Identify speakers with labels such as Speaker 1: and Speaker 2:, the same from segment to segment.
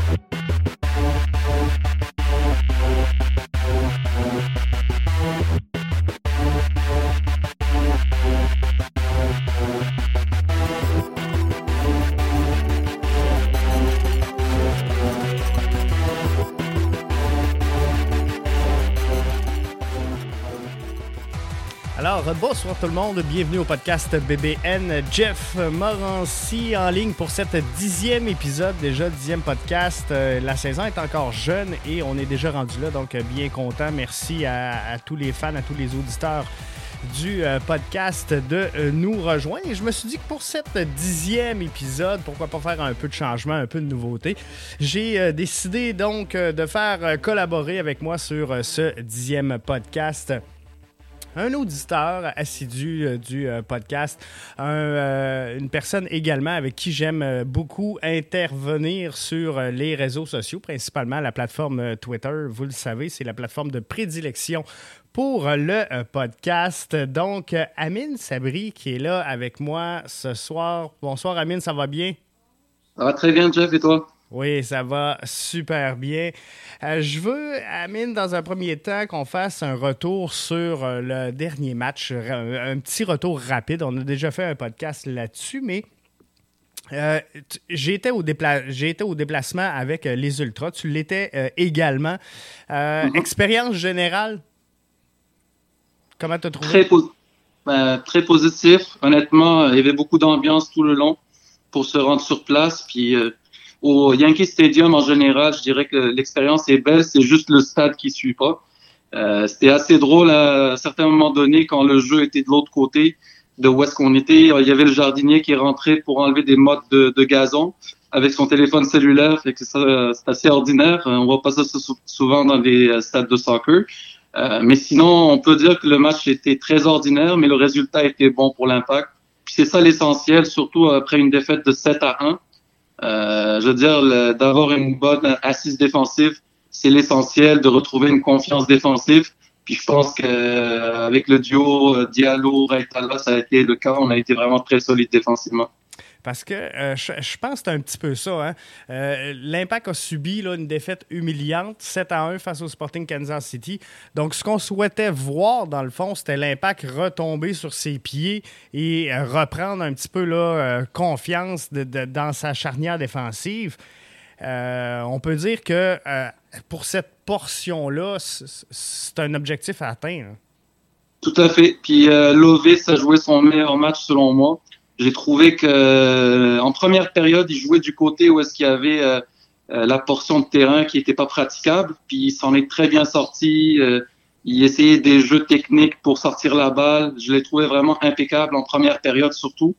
Speaker 1: Thank you. Bonsoir tout le monde, bienvenue au podcast BBN. Jeff Morancy en ligne pour cette dixième épisode, déjà dixième podcast. Euh, la saison est encore jeune et on est déjà rendu là, donc bien content. Merci à, tous les fans, à tous les auditeurs du euh, podcast de euh, nous rejoindre. Et je me suis dit que pour cette dixième épisode, pourquoi pas faire un peu de changement, un peu de nouveauté, j'ai décidé donc de faire collaborer avec moi sur ce dixième podcast un auditeur assidu euh, du euh, podcast, euh, une personne également avec qui j'aime beaucoup intervenir sur les réseaux sociaux, principalement la plateforme Twitter. Vous le savez, c'est la plateforme de prédilection pour le podcast. Donc, Amine Sabri qui est là avec moi ce soir. Bonsoir Amine, ça va bien?
Speaker 2: Ça va très bien, Jeff, et toi?
Speaker 1: Oui, ça va super bien. Euh, je veux, Amine, dans un premier temps, qu'on fasse un retour sur euh, le dernier match, un, petit retour rapide. On a déjà fait un podcast là-dessus, mais euh, j'ai été, au au déplacement avec les Ultras. Tu l'étais également. Mm-hmm. Expérience générale, comment tu as trouvé?
Speaker 2: Très, très positif. Honnêtement, il y avait beaucoup d'ambiance tout le long pour se rendre sur place. Puis au Yankee Stadium, en général, je dirais que l'expérience est belle, c'est juste le stade qui suit pas. Euh, C'était assez drôle à, certains moments donnés quand le jeu était de l'autre côté de où est-ce qu'on était. Il y avait le jardinier qui est rentré pour enlever des mottes de, de gazon avec son téléphone cellulaire. Fait que c'est assez ordinaire. On voit pas ça souvent dans des stades de soccer. Euh, mais sinon, on peut dire que le match était très ordinaire, mais le résultat était bon pour l'impact. Puis c'est ça l'essentiel, surtout après une défaite de 7 à 1. Euh, je veux dire, d'avoir une bonne assise défensive, c'est l'essentiel de retrouver une confiance défensive. Puis je pense qu'avec le duo euh, Diallo-Reitala, ça a été le cas. On a été vraiment très solide défensivement.
Speaker 1: Parce que euh, je, pense que c'est un petit peu ça. Hein. Euh, L'Impact a subi là, une défaite humiliante, 7 à 1 face au Sporting Kansas City. Donc, ce qu'on souhaitait voir, dans le fond, c'était l'Impact retomber sur ses pieds et euh, reprendre un petit peu là, confiance dans sa charnière défensive. on peut dire que pour cette portion-là, c'est un objectif à atteindre.
Speaker 2: Tout à fait. Puis Lovis a joué son meilleur match selon moi. J'ai trouvé que euh, en première période, il jouait du côté où est-ce qu'il y avait euh, euh, la portion de terrain qui n'était pas praticable, puis il s'en est très bien sorti. il essayait des jeux techniques pour sortir la balle. Je l'ai trouvé vraiment impeccable en première période surtout.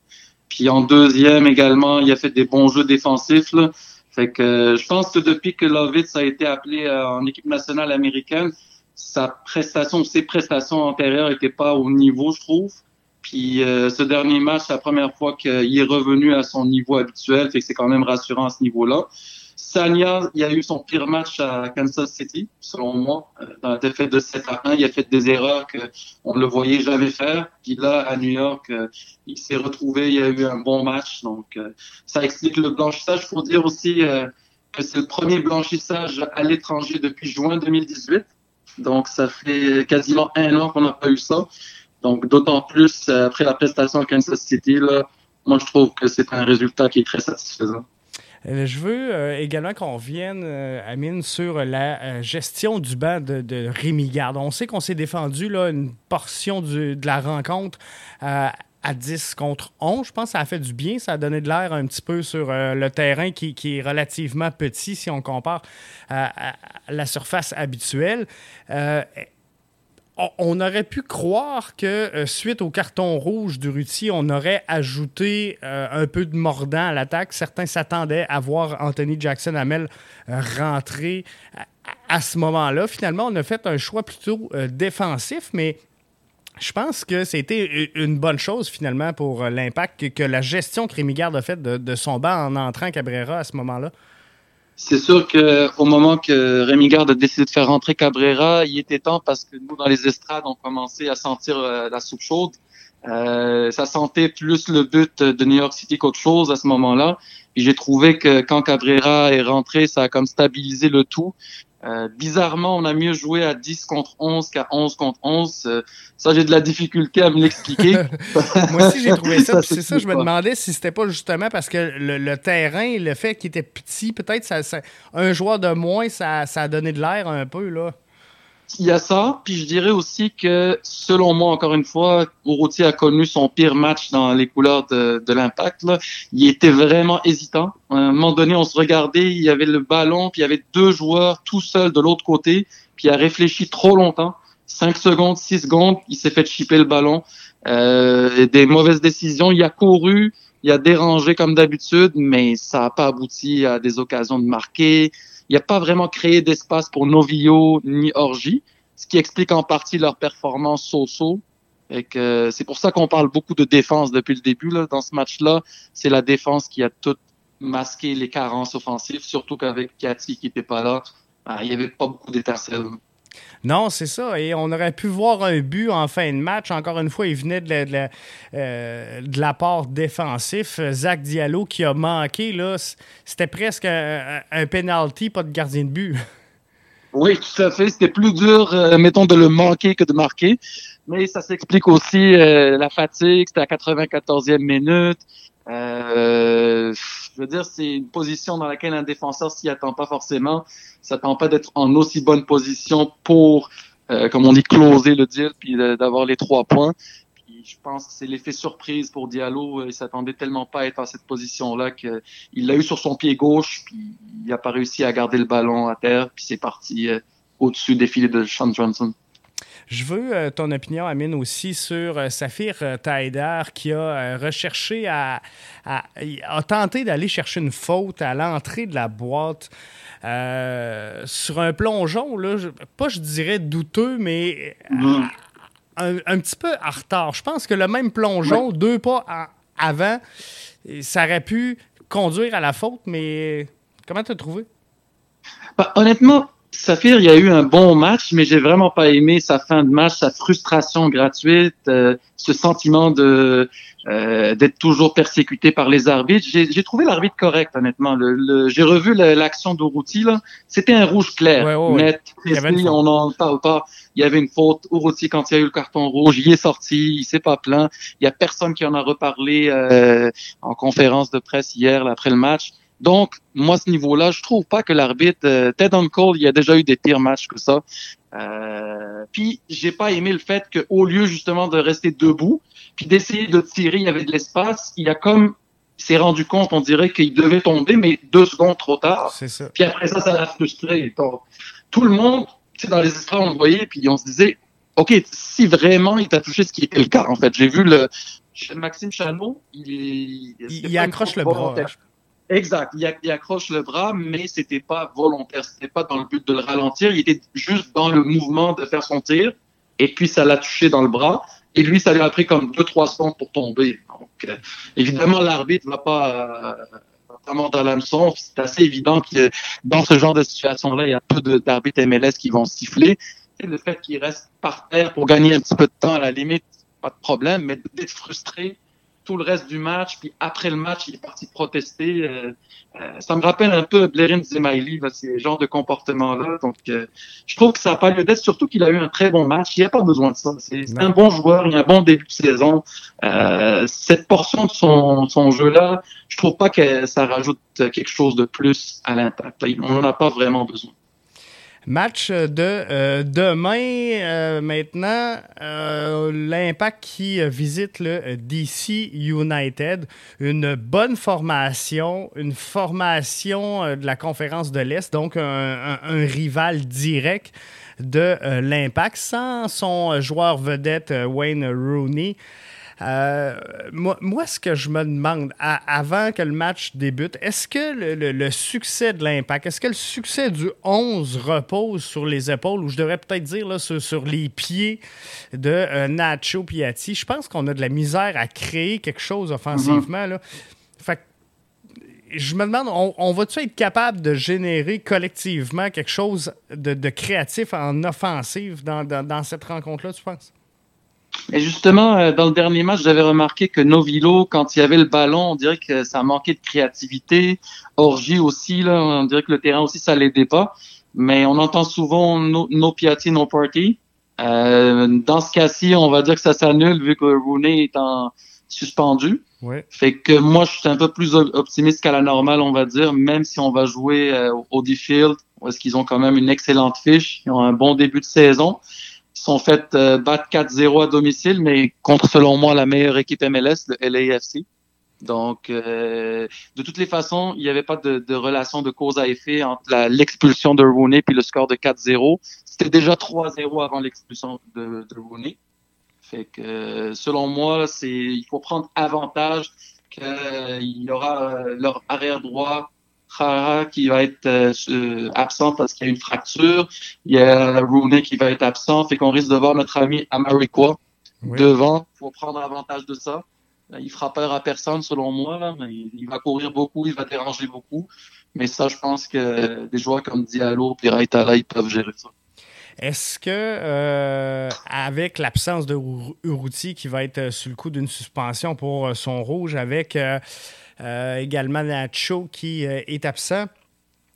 Speaker 2: Puis en deuxième également, il a fait des bons jeux défensifs. Là. Fait que je pense que depuis que Lovitz a été appelé en équipe nationale américaine, sa prestation, ses prestations antérieures n'étaient pas au niveau, je trouve. Puis euh, ce dernier match, c'est la première fois qu'il est revenu à son niveau habituel, fait que c'est quand même rassurant à ce niveau-là. Sanya, il a eu son pire match à Kansas City, selon moi, euh, dans la défaite de 7 à 1. Il a fait des erreurs qu'on ne le voyait jamais faire. Puis là, à New York, euh, il s'est retrouvé, il a eu un bon match. Donc, ça explique le blanchissage. Il faut dire aussi que c'est le premier blanchissage à l'étranger depuis juin 2018. Donc, ça fait quasiment un an qu'on n'a pas eu ça. Donc, d'autant plus euh, après la prestation Kansas City, là, moi, je trouve que c'est un résultat qui est très satisfaisant.
Speaker 1: Euh, je veux euh, également qu'on revienne, Amine, sur la gestion du banc de, de Garde. On sait qu'on s'est défendu là, une portion de la rencontre à 10 contre 11. Je pense que ça a fait du bien. Ça a donné de l'air un petit peu sur le terrain qui, qui, est relativement petit si on compare à, la surface habituelle on aurait pu croire que euh, suite au carton rouge du Ruti, on aurait ajouté euh, un peu de mordant à l'attaque. Certains s'attendaient à voir Anthony Jackson Hamel euh, rentrer à, ce moment-là. Finalement, on a fait un choix plutôt défensif, mais je pense que c'était une bonne chose finalement pour l'impact que, la gestion que Rémi a faite de, de, son banc en entrant Cabrera à ce moment-là.
Speaker 2: C'est sûr qu'au moment que Rémi Garde a décidé de faire rentrer Cabrera, il était temps parce que nous, dans les estrades, on commençait à sentir euh, la soupe chaude. Euh, ça sentait plus le but de New York City qu'autre chose à ce moment-là. j'ai trouvé que quand Cabrera est rentré, ça a comme stabilisé le tout. Euh, bizarrement, on a mieux joué à 10 contre 11 qu'à 11 contre 11. Euh, ça, j'ai de la difficulté à me l'expliquer.
Speaker 1: Moi aussi, j'ai trouvé ça. c'est ça, je me demandais si c'était pas justement parce que le, terrain, le fait qu'il était petit, peut-être ça, un joueur de moins, ça, ça a donné de l'air un peu. là.
Speaker 2: Il y a ça, puis je dirais aussi que, selon moi, encore une fois, Oroutier a connu son pire match dans les couleurs de, de l'impact. Il était vraiment hésitant. À un moment donné, on se regardait, il y avait le ballon, puis il y avait deux joueurs tout seuls de l'autre côté, puis il a réfléchi trop longtemps. Cinq secondes, six secondes, il s'est fait chipper le ballon. Euh, des mauvaises décisions, il a couru, il a dérangé comme d'habitude, mais ça n'a pas abouti à des occasions de marquer. Il n'y a pas vraiment créé d'espace pour Novillo ni Orgi, ce qui explique en partie leur performance so-so. C'est pour ça qu'on parle beaucoup de défense depuis le début. Là. Dans ce match-là, c'est la défense qui a tout masqué les carences offensives, surtout qu'avec Cathy qui n'était pas là, ben, il n'y avait pas beaucoup d'étincelles.
Speaker 1: Non, c'est ça. Et on aurait pu voir un but en fin de match. Encore une fois, il venait de, la, euh, l'apport défensif. Zach Diallo qui a manqué, là, c'était presque un, penalty, pas de gardien de but.
Speaker 2: Oui, tout à fait. C'était plus dur, euh, mettons, de le manquer que de marquer. Mais ça s'explique aussi euh, la fatigue. C'était à 94e minute. Euh, je veux dire, c'est une position dans laquelle un défenseur s'y attend pas forcément. S'attend pas d'être en aussi bonne position pour, euh, comme on dit, closer le deal puis d'avoir les trois points. Puis je pense que c'est l'effet surprise pour Diallo. Il s'attendait tellement pas à être dans cette position-là qu'il l'a eu sur son pied gauche puis il n'a pas réussi à garder le ballon à terre puis c'est parti euh, au-dessus des filets de Sean Johnson.
Speaker 1: Je veux euh, ton opinion, Amine, aussi sur euh, Saphir euh, Taider qui a recherché à, a tenté d'aller chercher une faute à l'entrée de la boîte. sur un plongeon, là, pas je dirais douteux, mais un, petit peu en retard. Je pense que le même plongeon, deux pas avant, ça aurait pu conduire à la faute, mais comment tu as trouvé?
Speaker 2: Bah, honnêtement, Saphir, il y a eu un bon match, mais j'ai vraiment pas aimé sa fin de match, sa frustration gratuite, euh, ce sentiment de euh, d'être toujours persécuté par les arbitres. J'ai trouvé l'arbitre correct, honnêtement. Le, j'ai revu l'action d'Uruti, là. C'était un rouge clair, net. on n'en parle pas. Il y avait une faute. Uruti, quand il y a eu le carton rouge, il est sorti, il s'est pas plaint. Il y a personne qui en a reparlé euh, en conférence de presse hier, après le match. Donc, moi, ce niveau-là, je trouve pas que l'arbitre, euh, Ted Cole, il y a déjà eu des pires matchs que ça. Euh, puis, j'ai pas aimé le fait qu'au lieu justement de rester debout, puis d'essayer de tirer, il y avait de l'espace, il a comme s'est rendu compte, on dirait qu'il devait tomber, mais deux secondes trop tard.
Speaker 1: Ça.
Speaker 2: Puis après ça, ça l'a frustré. tout le monde, tu sais, dans les histoires, on le voyait, puis on se disait, OK, si vraiment il t'a touché, ce qui était le cas, en fait. J'ai vu le Maxime Chanot, il,
Speaker 1: il, accroche le bras.
Speaker 2: Exact. Il, accroche le bras, mais c'était pas volontaire. C'était pas dans le but de le ralentir. Il était juste dans le mouvement de faire son tir. Et puis, ça l'a touché dans le bras. Et lui, ça lui a pris comme deux, trois secondes pour tomber. Donc, euh, évidemment, l'arbitre va pas, euh, notamment dans l'hameçon. C'est assez évident que dans ce genre de situation-là, il y a peu d'arbitres MLS qui vont siffler. C'est le fait qu'il reste par terre pour gagner un petit peu de temps, à la limite, pas de problème, mais d'être frustré, tout le reste du match, puis après le match, il est parti protester. Euh, euh, ça me rappelle un peu Blairin Zemaili, ces genres de comportements-là. Donc, euh, je trouve que ça n'a pas lieu d'être, surtout qu'il a eu un très bon match. Il n'y a pas besoin de ça. C'est un bon joueur, il a un bon début de saison. cette portion de son, son jeu-là, je trouve pas que ça rajoute quelque chose de plus à l'impact. On n'en a pas vraiment besoin.
Speaker 1: Match de euh, demain euh, maintenant, euh, l'impact qui visite le DC United. Une bonne formation, une formation de la conférence de l'Est, donc un rival direct de l'impact sans son joueur vedette Wayne Rooney. Euh, moi, ce que je me demande, avant que le match débute, est-ce que le, succès de l'impact, est-ce que le succès du 11 repose sur les épaules, ou je devrais peut-être dire là, sur, les pieds de euh, Nacho Piatti? Je pense qu'on a de la misère à créer quelque chose offensivement. Fait je me demande, on, va-tu être capable de générer collectivement quelque chose de, créatif en offensive dans cette rencontre-là, tu penses?
Speaker 2: Et justement, euh, dans le dernier match, j'avais remarqué que Novilo, quand il y avait le ballon, on dirait que ça manquait de créativité. Orgie aussi, là, on dirait que le terrain aussi, ça l'aidait pas. Mais on entend souvent no, no piatti, no party. Euh, dans ce cas-ci, on va dire que ça s'annule vu que Rooney est en suspendu.
Speaker 1: Ouais.
Speaker 2: Fait que moi, je suis un peu plus optimiste qu'à la normale, on va dire, même si on va jouer euh, au D-Field, est-ce qu'ils ont quand même une excellente fiche, ils ont un bon début de saison. Sont fait euh, battre 4-0 à domicile, mais contre, selon moi, la meilleure équipe MLS, le LAFC. Donc, euh, de toutes les façons, il n'y avait pas de, de, relation de cause à effet entre l'expulsion de Rooney puis le score de 4-0. C'était déjà 3-0 avant l'expulsion de, de, Rooney. Fait que, selon moi, c'est il faut prendre avantage qu'il y aura euh, leur arrière droit Qui va être euh, absent parce qu'il y a une fracture. Il y a Rooney qui va être absent. Fait qu'on risque de voir notre ami Amarikwa oui. devant. Faut prendre avantage de ça. Il fera peur à personne, selon moi. Là, mais il va courir beaucoup, il va déranger beaucoup. Mais ça, je pense que des joueurs comme Diallo et Raitala, ils peuvent gérer ça.
Speaker 1: Est-ce que, euh, avec l'absence de Uruti qui va être sur le coup d'une suspension pour son rouge, avec euh, euh, également Nacho qui euh, est absent,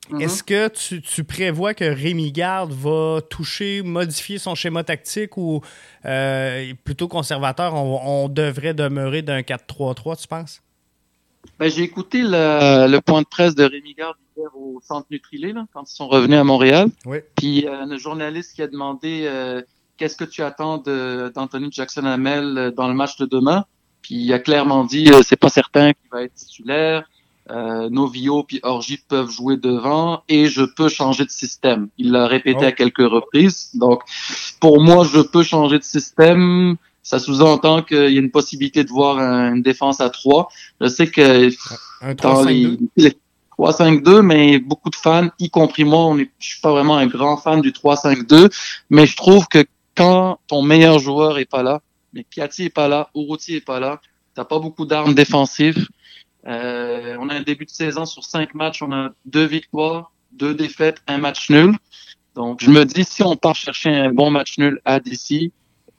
Speaker 1: Mm -hmm. Est-ce que tu, tu, prévois que Rémi Garde va toucher, modifier son schéma tactique ou euh, plutôt conservateur, on, on devrait demeurer d'un 4-3-3, tu penses?
Speaker 2: Ben, J'ai écouté le, le, point de presse de Rémi Garde hier au centre Nutrilé, là, quand ils sont revenus à Montréal.
Speaker 1: Oui.
Speaker 2: Puis euh, un journaliste qui a demandé euh, qu'est-ce que tu attends d'Anthony Jackson Hamel dans le match de demain? Puis il a clairement dit c'est pas certain qu'il va être titulaire euh, Novio puis Orgi peuvent jouer devant et je peux changer de système. Il l'a répété oh. à quelques reprises. Donc, pour moi, je peux changer de système. Ça sous-entend qu'il y a une possibilité de voir une défense à 3. Je sais que
Speaker 1: un 3,
Speaker 2: les, les 3-5-2, mais beaucoup de fans, y compris moi, on est, je suis pas vraiment un grand fan du 3-5-2, mais je trouve que quand ton meilleur joueur est pas là, mais Piatti est pas là, Uruti est pas là, t'as pas beaucoup d'armes défensives. Euh, on a un début de saison sur cinq matchs, on a deux victoires, deux défaites, un match nul. Donc, je me dis, si on part chercher un bon match nul à DC,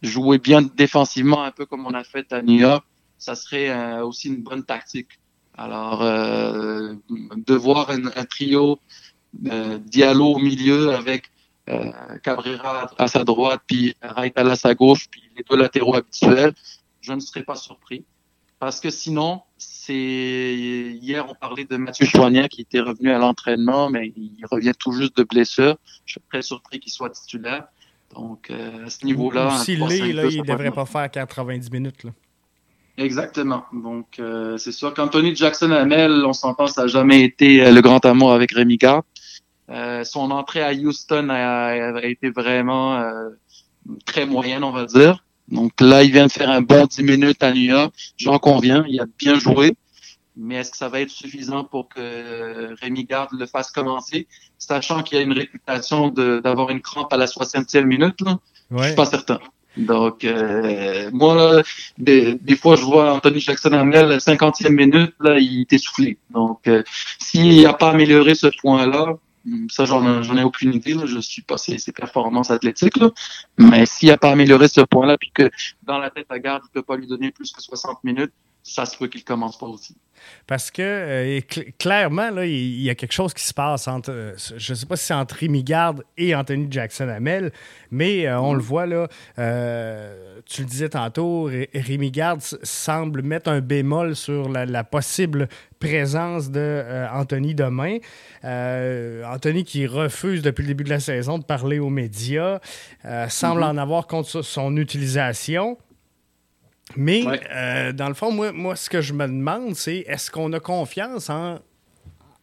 Speaker 2: jouer bien défensivement, un peu comme on a fait à New York, ça serait euh, aussi une bonne tactique. Alors, euh, de voir un, un trio euh, Diallo au milieu avec euh, Cabrera à sa droite, puis Raitala à sa gauche, puis les deux latéraux habituels, je ne serais pas surpris. Parce que sinon, c'est hier on parlait de Mathieu Chouanier qui était revenu à l'entraînement, mais il revient tout juste de blessure. Je suis très surpris qu'il soit titulaire. Donc euh, à ce niveau-là,
Speaker 1: s'il l'est, là, il ne devrait pas faire 90 minutes. Là.
Speaker 2: Exactement. Donc euh, c'est sûr qu'Anthony Jackson Hamel, on s'entend, ça n'a jamais été euh, le grand amour avec Rémi Gard. Euh, son entrée à Houston a, a été vraiment euh, très moyenne, on va dire. Donc là, il vient de faire un bon 10 minutes à New York. J'en conviens, il a bien joué. Mais est-ce que ça va être suffisant pour que Rémi Garde le fasse commencer, sachant qu'il a une réputation d'avoir une crampe à la 60e minute? Là?
Speaker 1: Ouais.
Speaker 2: Je suis pas certain. Donc, euh, moi, des, des, fois, je vois Anthony Jackson Hamel, la 50e minute, là, il est essoufflé. Donc, euh, s'il n'a pas amélioré ce point-là, ça, j'en ai aucune idée. Là. Je suis pas ses, performances athlétiques. Là. Mais s'il n'a pas amélioré ce point-là, puis que dans la tête à garde, il peut pas lui donner plus que 60 minutes, ça se peut qu'il commence pas aussi.
Speaker 1: Parce que euh, cl clairement, là, il y a quelque chose qui se passe entre, euh, je ne sais pas si c'est entre Rémi Garde et Anthony Jackson Hamel, mais euh, on mm. le voit là, tu le disais tantôt, Rémi Garde semble mettre un bémol sur la, la possible présence de Anthony demain. Anthony qui refuse depuis le début de la saison de parler aux médias, semble mm -hmm. en avoir contre son utilisation. Mais ouais. euh, dans le fond, moi, moi, ce que je me demande, c'est est-ce qu'on a confiance en,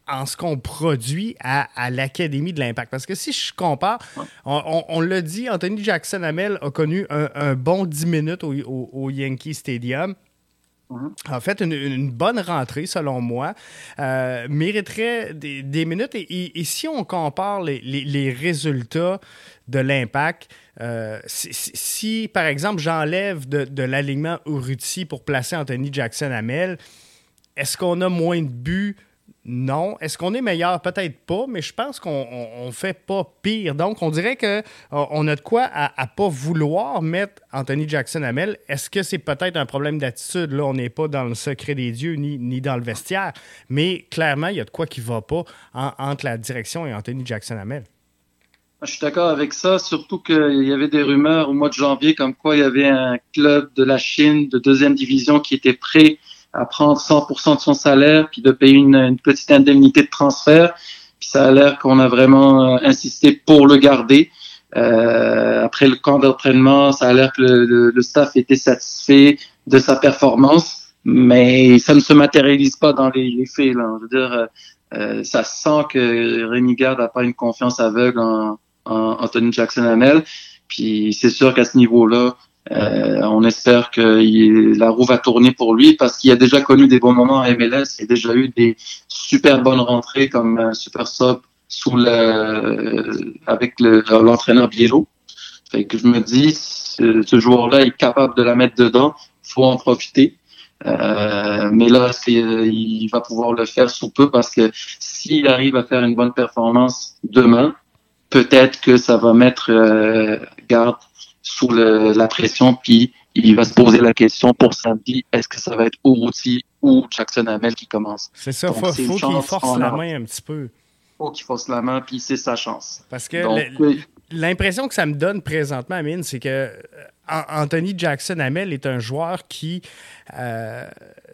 Speaker 1: en ce qu'on produit à, à l'Académie de l'Impact? Parce que si je compare, ouais. on, on, on l'a dit, Anthony Jackson Hamel a connu un, un bon 10 minutes au, au, au Yankee Stadium. En fait, une, bonne rentrée, selon moi, euh, mériterait des, minutes. Et, si on compare les, résultats de l'impact, euh, si, par exemple, j'enlève de, l'alignement Uruti pour placer Anthony Jackson Hamel, est-ce qu'on a moins de buts Non. Est-ce qu'on est meilleur? Peut-être pas, mais je pense qu'on ne fait pas pire. Donc, on dirait qu'on a de quoi à ne pas vouloir mettre Anthony Jackson Hamel. Est-ce que c'est peut-être un problème d'attitude? Là, on n'est pas dans le secret des dieux ni, ni, dans le vestiaire, mais clairement, il y a de quoi qui ne va pas entre la direction et Anthony Jackson Hamel.
Speaker 2: Je suis d'accord avec ça, surtout qu'il y avait des rumeurs au mois de janvier comme quoi il y avait un club de la Chine de deuxième division qui était prêt à prendre 100% de son salaire puis de payer une, petite indemnité de transfert. Puis ça a l'air qu'on a vraiment euh, insisté pour le garder. Euh, après le camp d'entraînement, ça a l'air que le, le, staff était satisfait de sa performance, mais ça ne se matérialise pas dans les, les faits. Là. Je veux dire, euh, euh ça sent que Rémi Garde n'a pas une confiance aveugle en, en Anthony Jackson Hamel. Puis c'est sûr qu'à ce niveau-là, euh, on espère que la roue va tourner pour lui parce qu'il a déjà connu des bons moments à MLS. Il a déjà eu des super bonnes rentrées comme un super sub sous le, avec l'entraîneur Biello. Fait que je me dis, ce, joueur-là est capable de la mettre dedans. faut en profiter. Euh, mais là, il va pouvoir le faire sous peu parce que s'il arrive à faire une bonne performance demain, peut-être que ça va mettre euh, garde sous le, la pression, puis il va se poser la question pour samedi, est-ce que ça va être Uruti ou Jackson Hamel qui commence?
Speaker 1: C'est ça, il faut, faut qu'il force la main un petit peu.
Speaker 2: faut qu'il force la main, puis c'est sa chance.
Speaker 1: Parce que l'impression que ça me donne présentement, Amine, c'est que euh, Anthony Jackson Hamel est un joueur qui, euh,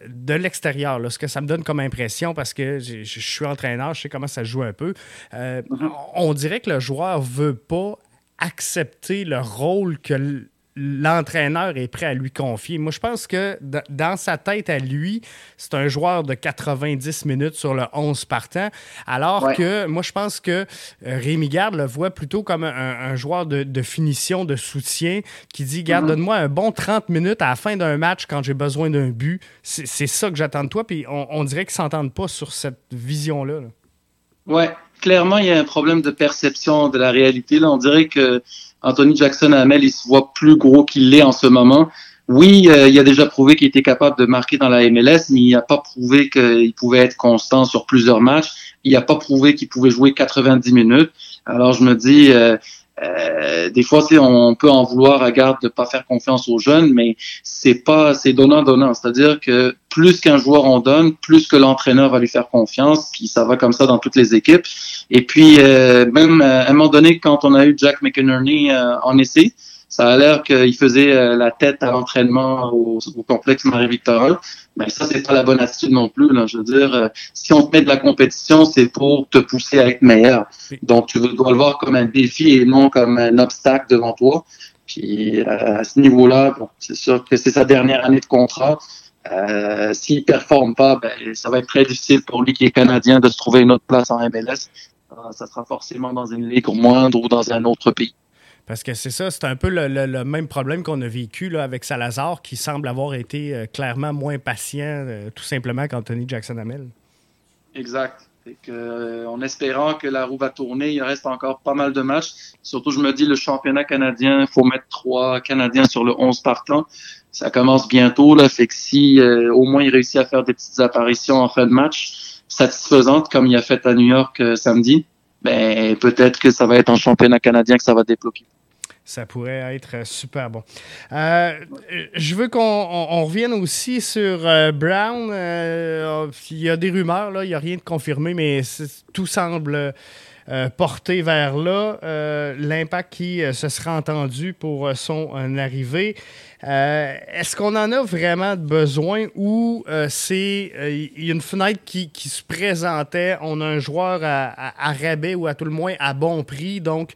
Speaker 1: de l'extérieur, ce que ça me donne comme impression, parce que je suis entraîneur, je sais comment ça joue un peu, euh, mm-hmm. on dirait que le joueur veut pas accepter le rôle que l'entraîneur est prêt à lui confier. Moi, je pense que dans sa tête à lui, c'est un joueur de 90 minutes sur le 11 partant, alors que moi, je pense que euh, Rémi Garde le voit plutôt comme un, joueur de, finition, de soutien, qui dit, garde, mm-hmm. donne-moi un bon 30 minutes à la fin d'un match quand j'ai besoin d'un but. C'est ça que j'attends de toi, puis on, dirait qu'ils ne s'entendent pas sur cette vision-là. Là.
Speaker 2: Ouais, clairement, il y a un problème de perception de la réalité. Là, on dirait que Anthony Jackson Hamel, il se voit plus gros qu'il l'est en ce moment. Oui, euh, il a déjà prouvé qu'il était capable de marquer dans la MLS, mais il n'a pas prouvé qu'il pouvait être constant sur plusieurs matchs. Il n'a pas prouvé qu'il pouvait jouer 90 minutes. Alors je me dis, euh, euh, des fois, on peut en vouloir à garde de pas faire confiance aux jeunes, mais c'est pas, c'est donnant donnant. C'est-à-dire que plus qu'un joueur en donne, plus que l'entraîneur va lui faire confiance, puis ça va comme ça dans toutes les équipes. Et puis euh, même à un moment donné, quand on a eu Jack McInerney euh, en essai, ça a l'air qu'il faisait euh, la tête à l'entraînement au, complexe Marie-Victorin. Mais ça, c'est pas la bonne attitude non plus. Là. Je veux dire, euh, si on te met de la compétition, c'est pour te pousser à être meilleur. Donc, tu dois le voir comme un défi et non comme un obstacle devant toi. Puis euh, à ce niveau-là, bon, c'est sûr que c'est sa dernière année de contrat. Euh, S'il performe pas, ben, ça va être très difficile pour lui qui est canadien de se trouver une autre place en MLS. ça sera forcément dans une ligue moindre ou dans un autre pays.
Speaker 1: Parce que c'est ça, c'est un peu le, même problème qu'on a vécu là, avec Salazar, qui semble avoir été euh, clairement moins patient, euh, tout simplement, qu'Anthony Jackson Hamel.
Speaker 2: Exact. euh, en espérant que la roue va tourner, il reste encore pas mal de matchs. Surtout, je me dis, le championnat canadien, il faut mettre trois Canadiens sur le 11 partant. Ça commence bientôt, là. Fait que si au moins il réussit à faire des petites apparitions en fin de match satisfaisantes, comme il a fait à New York samedi, ben peut-être que ça va être en championnat canadien que ça va débloquer.
Speaker 1: Ça pourrait être super bon. Euh, je veux qu'on revienne aussi sur euh, Brown. Euh, il y a des rumeurs, là, il n'y a rien de confirmé, mais tout semble porter vers là. L'impact qui se sera entendu pour son arrivée. Euh, est-ce qu'on en a vraiment besoin ou euh, c'est il y a une fenêtre qui, se présentait, on a un joueur à, rabais ou à tout le moins à bon prix, donc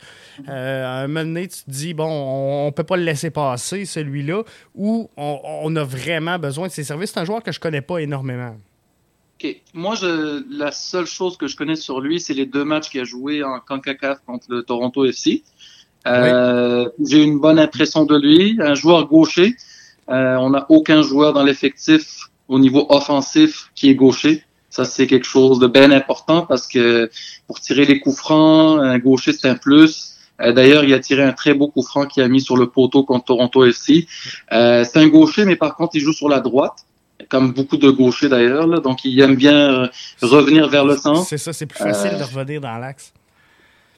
Speaker 1: euh, à un moment donné, tu te dis, bon, on ne peut pas le laisser passer, celui-là, ou on, a vraiment besoin de ses services? C'est un joueur que je connais pas énormément.
Speaker 2: Moi, je, la seule chose que je connais sur lui, c'est les deux matchs qu'il a joué en CONCACAF contre le Toronto FC. Euh, J'ai une bonne impression de lui. Un joueur gaucher. Euh, on n'a aucun joueur dans l'effectif au niveau offensif qui est gaucher. Ça, c'est quelque chose de bien important parce que pour tirer les coups francs, un gaucher, c'est un plus. Euh, D'ailleurs, il a tiré un très beau coup franc qu'il a mis sur le poteau contre Toronto FC. Euh, c'est un gaucher, mais par contre, il joue sur la droite. Comme beaucoup de gauchers d'ailleurs. Donc, il aime bien revenir vers le centre.
Speaker 1: C'est ça, c'est plus facile de revenir dans l'axe.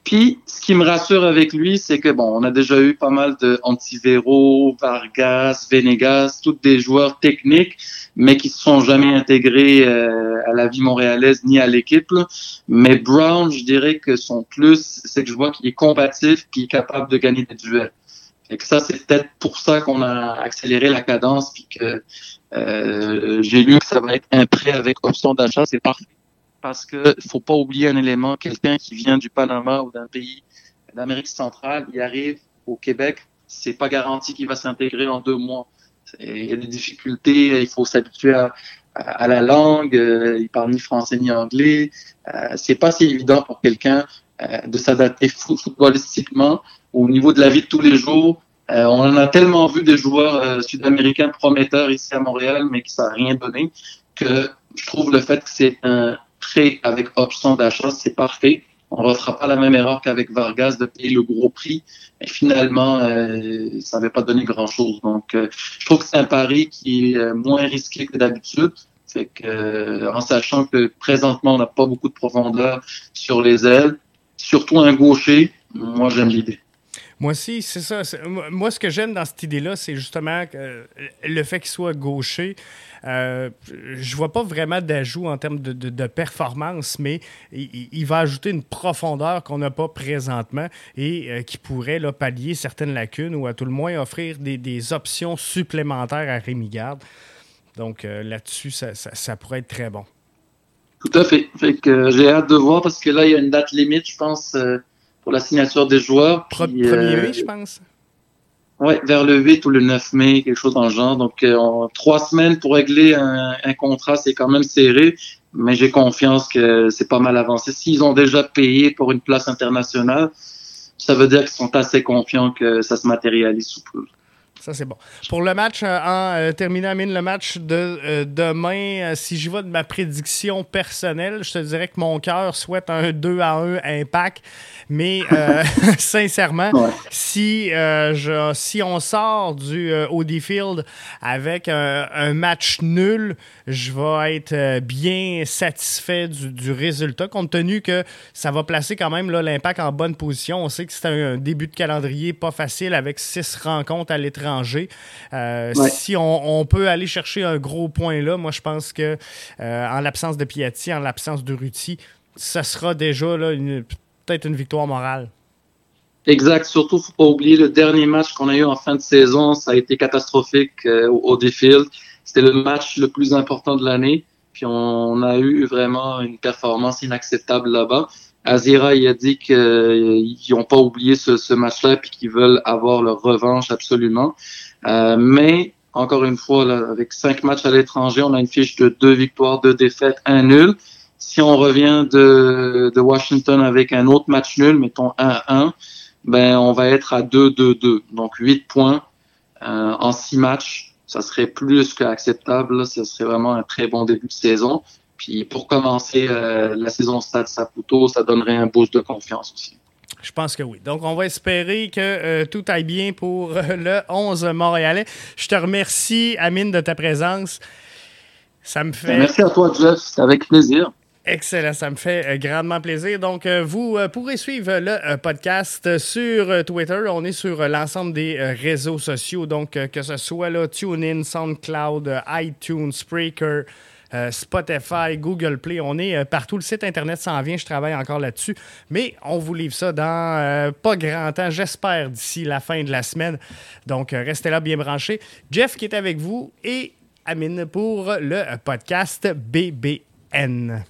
Speaker 2: Puis, ce qui me rassure avec lui, c'est que bon, on a déjà eu pas mal de Antivero, Vargas, Venegas, tous des joueurs techniques, mais qui se sont jamais intégrés euh, à la vie montréalaise ni à l'équipe. Mais Brown, je dirais que son plus, c'est que je vois qu'il est combatif, qu'il est capable de gagner des duels. Et que ça, c'est peut-être pour ça qu'on a accéléré la cadence, puis que euh, j'ai lu que ça va être un prêt avec option d'achat, c'est parfait parce que faut pas oublier un élément, quelqu'un qui vient du Panama ou d'un pays d'Amérique centrale, il arrive au Québec, c'est pas garanti qu'il va s'intégrer en deux mois. Il y a des difficultés, il faut s'habituer à, la langue, euh, il parle ni français ni anglais. Euh, c'est pas si évident pour quelqu'un euh, de s'adapter footballistiquement au niveau de la vie de tous les jours. on en a tellement vu des joueurs sud-américains prometteurs ici à Montréal, mais qui ça n'a rien donné, que je trouve le fait que c'est un, avec option d'achat, c'est parfait. On ne refera pas la même erreur qu'avec Vargas de payer le gros prix. Et finalement, euh, ça n'avait pas donné grand-chose. Donc, euh, je trouve que c'est un pari qui est euh, moins risqué que d'habitude. C'est que, en sachant que présentement, on n'a pas beaucoup de profondeur sur les ailes, surtout un gaucher, moi, j'aime l'idée.
Speaker 1: Moi aussi, c'est ça. Moi, ce que j'aime dans cette idée-là, c'est justement le fait qu'il soit gaucher. Euh, je vois pas vraiment d'ajout en termes de, performance, mais il, va ajouter une profondeur qu'on n'a pas présentement et euh, qui pourrait pallier certaines lacunes ou à tout le moins offrir des, options supplémentaires à Rémi Garde. Donc euh, là-dessus, ça, pourrait être très bon.
Speaker 2: Tout à fait. j'ai hâte de voir parce que là, il y a une date limite, je pense, pour la signature des joueurs.
Speaker 1: Premier mai, je pense.
Speaker 2: Oui, vers le 8 ou le 9 mai, quelque chose dans le genre. Donc, euh, trois semaines pour régler un, un contrat, c'est quand même serré, mais j'ai confiance que c'est pas mal avancé. S'ils ont déjà payé pour une place internationale, ça veut dire qu'ils sont assez confiants que ça se matérialise sous peu.
Speaker 1: Ça, c'est bon. Pour le match, euh, en euh, terminant, Amine, le match de demain, si j'y vais de ma prédiction personnelle, je te dirais que mon cœur souhaite un 2 à 1 impact. Mais euh, sincèrement, si, euh, je, si on sort du euh, Field avec un, match nul, je vais être bien satisfait du, résultat, compte tenu que ça va placer quand même l'impact en bonne position. On sait que c'est un, début de calendrier pas facile avec six rencontres à l'étranger. Si on, peut aller chercher un gros point là, moi je pense que en l'absence de Piatti, en l'absence de Ruti, ça sera déjà là, une peut-être une victoire morale.
Speaker 2: Exact. Surtout, faut pas oublier le dernier match qu'on a eu en fin de saison. Ça a été catastrophique euh, au Defield. C'était le match le plus important de l'année. Puis on a eu vraiment une performance inacceptable là-bas. Azira, il a dit qu'ils n'ont pas oublié ce, match-là puis qu'ils veulent avoir leur revanche absolument. Euh, mais encore une fois, avec cinq matchs à l'étranger, on a une fiche de deux victoires, deux défaites, un nul. Si on revient de, Washington avec un autre match nul, mettons 1-1, ben on va être à 2-2-2. Donc 8 points euh, en 6 matchs. Ça serait plus qu'acceptable. Ça serait vraiment un très bon début de saison. Puis pour commencer euh, la saison Stade Saputo, ça donnerait un boost de confiance aussi.
Speaker 1: Je pense que oui. Donc, on va espérer que euh, tout aille bien pour le 11 Montréalais. Je te remercie, Amine, de ta présence. Ça me fait.
Speaker 2: Merci à toi, Jeff. C'est avec plaisir.
Speaker 1: Excellent, ça me fait euh, grandement plaisir. Donc, euh, vous euh, pourrez suivre le podcast sur Twitter. On est sur l'ensemble des réseaux sociaux, donc que ce soit là, TuneIn, SoundCloud, iTunes, Spreaker, Spotify, Google Play. On est partout. Le site Internet s'en vient. Je travaille encore là-dessus. Mais on vous livre ça dans pas grand temps, j'espère, d'ici la fin de la semaine. Donc, restez là bien branchés. Jeff qui est avec vous et Amine pour le podcast BBN.